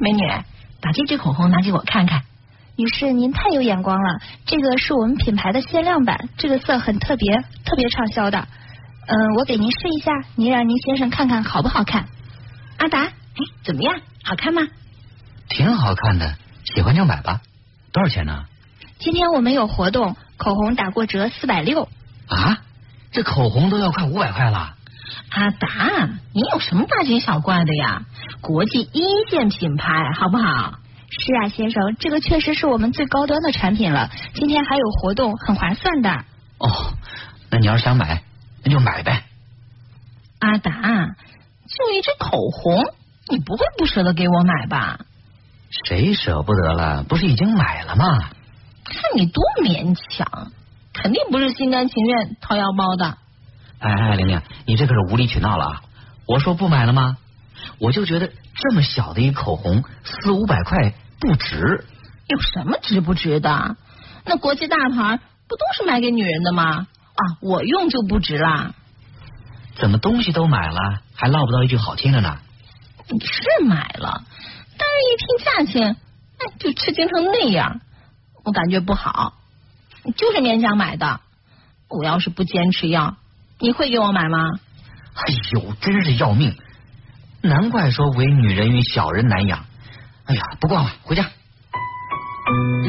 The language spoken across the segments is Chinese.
美女，把这支口红拿给我看看。女士，您太有眼光了，这个是我们品牌的限量版，这个色很特别，特别畅销的。嗯，我给您试一下，您让您先生看看好不好看。阿达，哎，怎么样？好看吗？挺好看的，喜欢就买吧。多少钱呢？今天我们有活动，口红打过折四百六。啊，这口红都要快五百块了。阿达，你有什么大惊小怪的呀？国际一线品牌，好不好？是啊，先生，这个确实是我们最高端的产品了。今天还有活动，很划算的。哦，那你要是想买，那就买呗。阿达，就一支口红，你不会不舍得给我买吧？谁舍不得了？不是已经买了吗？看你多勉强，肯定不是心甘情愿掏腰包的。哎哎，玲玲，你这可是无理取闹了啊！我说不买了吗？我就觉得这么小的一口红，四五百块不值。有什么值不值的？那国际大牌不都是买给女人的吗？啊，我用就不值啦。怎么东西都买了，还落不到一句好听的呢？你是买了，但是一听价钱，哎，就吃惊成那样，我感觉不好。就是勉强买的，我要是不坚持要，你会给我买吗？哎呦，真是要命！难怪说唯女人与小人难养。哎呀，不逛了，回家。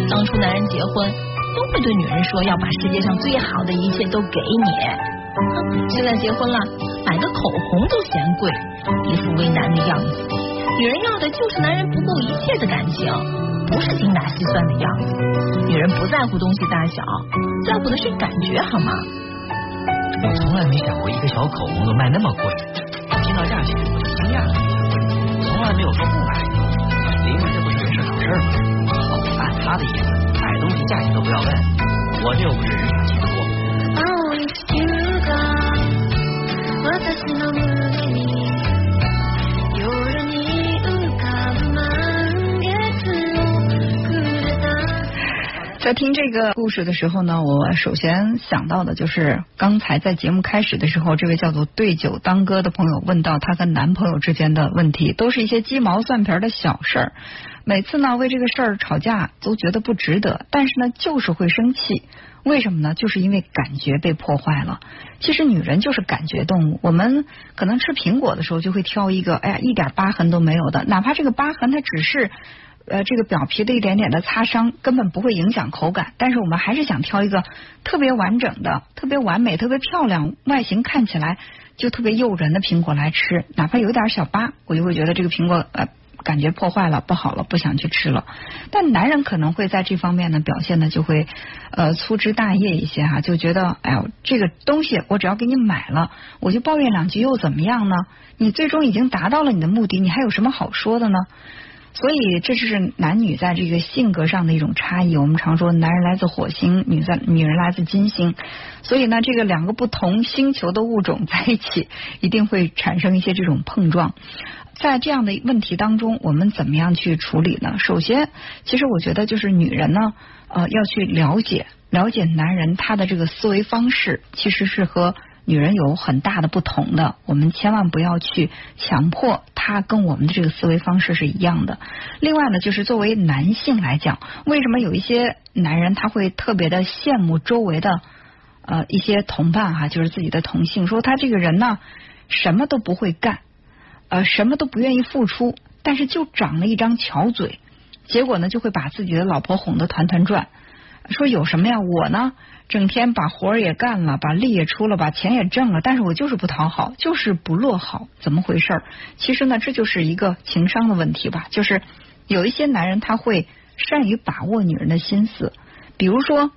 当初男人结婚都会对女人说要把世界上最好的一切都给你，现在结婚了买个口红都嫌贵，一副为难的样子。女人要的就是男人不顾一切的感情，不是精打细算的样子。女人不在乎东西大小，在乎的是感觉，好吗？我从来没想过一个小口红都卖那么贵，听到价钱我就惊讶了，从来没有说不买。因为这不是人事找事吗？按他的意思，买东西价钱都不要问，我这又不是人傻钱多。听这个故事的时候呢，我首先想到的就是刚才在节目开始的时候，这位叫做对酒当歌的朋友问到她和男朋友之间的问题，都是一些鸡毛蒜皮的小事儿。每次呢为这个事儿吵架都觉得不值得，但是呢就是会生气。为什么呢？就是因为感觉被破坏了。其实女人就是感觉动物，我们可能吃苹果的时候就会挑一个，哎呀一点疤痕都没有的，哪怕这个疤痕它只是。呃，这个表皮的一点点的擦伤根本不会影响口感，但是我们还是想挑一个特别完整的、特别完美、特别漂亮、外形看起来就特别诱人的苹果来吃，哪怕有点小疤，我就会觉得这个苹果呃感觉破坏了、不好了，不想去吃了。但男人可能会在这方面呢表现的就会呃粗枝大叶一些哈，就觉得哎呦这个东西我只要给你买了，我就抱怨两句又怎么样呢？你最终已经达到了你的目的，你还有什么好说的呢？所以，这就是男女在这个性格上的一种差异。我们常说，男人来自火星，女在女人来自金星。所以呢，这个两个不同星球的物种在一起，一定会产生一些这种碰撞。在这样的问题当中，我们怎么样去处理呢？首先，其实我觉得就是女人呢，呃，要去了解了解男人他的这个思维方式，其实是和。女人有很大的不同的，我们千万不要去强迫她跟我们的这个思维方式是一样的。另外呢，就是作为男性来讲，为什么有一些男人他会特别的羡慕周围的呃一些同伴哈，就是自己的同性，说他这个人呢什么都不会干，呃什么都不愿意付出，但是就长了一张巧嘴，结果呢就会把自己的老婆哄得团团转。说有什么呀？我呢？整天把活儿也干了，把力也出了，把钱也挣了，但是我就是不讨好，就是不落好，怎么回事？其实呢，这就是一个情商的问题吧。就是有一些男人他会善于把握女人的心思，比如说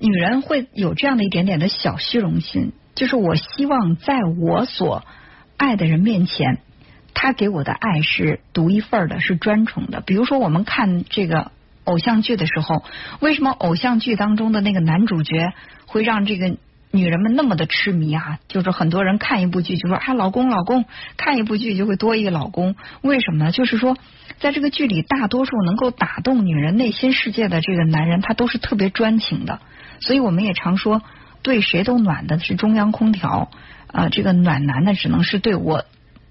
女人会有这样的一点点的小虚荣心，就是我希望在我所爱的人面前，他给我的爱是独一份的，是专宠的。比如说我们看这个。偶像剧的时候，为什么偶像剧当中的那个男主角会让这个女人们那么的痴迷啊？就是很多人看一部剧就说啊，老公老公，看一部剧就会多一个老公，为什么呢？就是说，在这个剧里，大多数能够打动女人内心世界的这个男人，他都是特别专情的。所以我们也常说，对谁都暖的是中央空调啊，这个暖男呢，只能是对我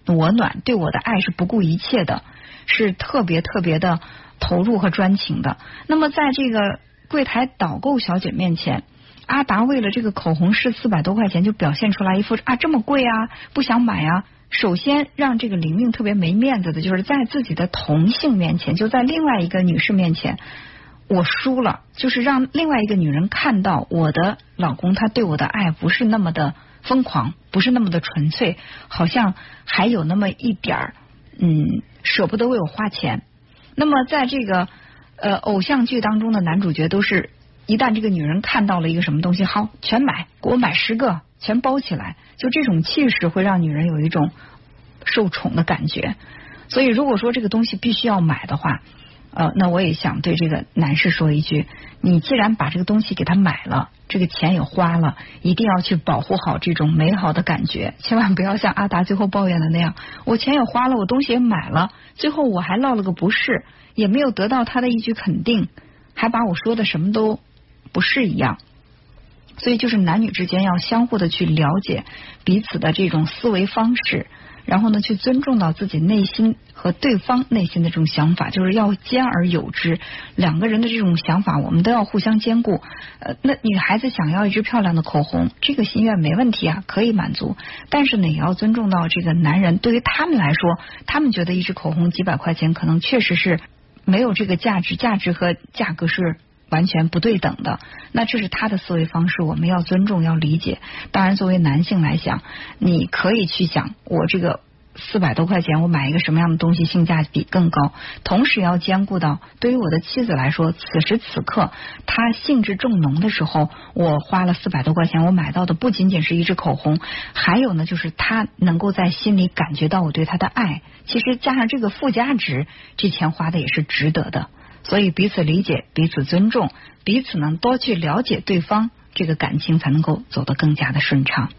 我暖，对我的爱是不顾一切的，是特别特别的投入和专情的。那么在这个柜台导购小姐面前，阿达为了这个口红是四百多块钱，就表现出来一副啊这么贵啊，不想买啊。首先让这个玲玲特别没面子的，就是在自己的同性面前，就在另外一个女士面前，我输了，就是让另外一个女人看到我的老公他对我的爱不是那么的疯狂，不是那么的纯粹，好像还有那么一点儿嗯舍不得为我花钱。那么在这个呃偶像剧当中的男主角都是。一旦这个女人看到了一个什么东西，好，全买，给我买十个，全包起来，就这种气势会让女人有一种受宠的感觉。所以，如果说这个东西必须要买的话，呃，那我也想对这个男士说一句：你既然把这个东西给他买了，这个钱也花了，一定要去保护好这种美好的感觉，千万不要像阿达最后抱怨的那样，我钱也花了，我东西也买了，最后我还落了个不是，也没有得到他的一句肯定，还把我说的什么都。不是一样，所以就是男女之间要相互的去了解彼此的这种思维方式，然后呢去尊重到自己内心和对方内心的这种想法，就是要兼而有之。两个人的这种想法，我们都要互相兼顾。呃，那女孩子想要一支漂亮的口红，这个心愿没问题啊，可以满足。但是呢，也要尊重到这个男人，对于他们来说，他们觉得一支口红几百块钱，可能确实是没有这个价值，价值和价格是。完全不对等的，那这是他的思维方式，我们要尊重，要理解。当然，作为男性来讲，你可以去想，我这个四百多块钱，我买一个什么样的东西性价比更高？同时要兼顾到，对于我的妻子来说，此时此刻她兴致正浓的时候，我花了四百多块钱，我买到的不仅仅是一支口红，还有呢，就是她能够在心里感觉到我对她的爱。其实加上这个附加值，这钱花的也是值得的。所以彼此理解，彼此尊重，彼此能多去了解对方，这个感情才能够走得更加的顺畅。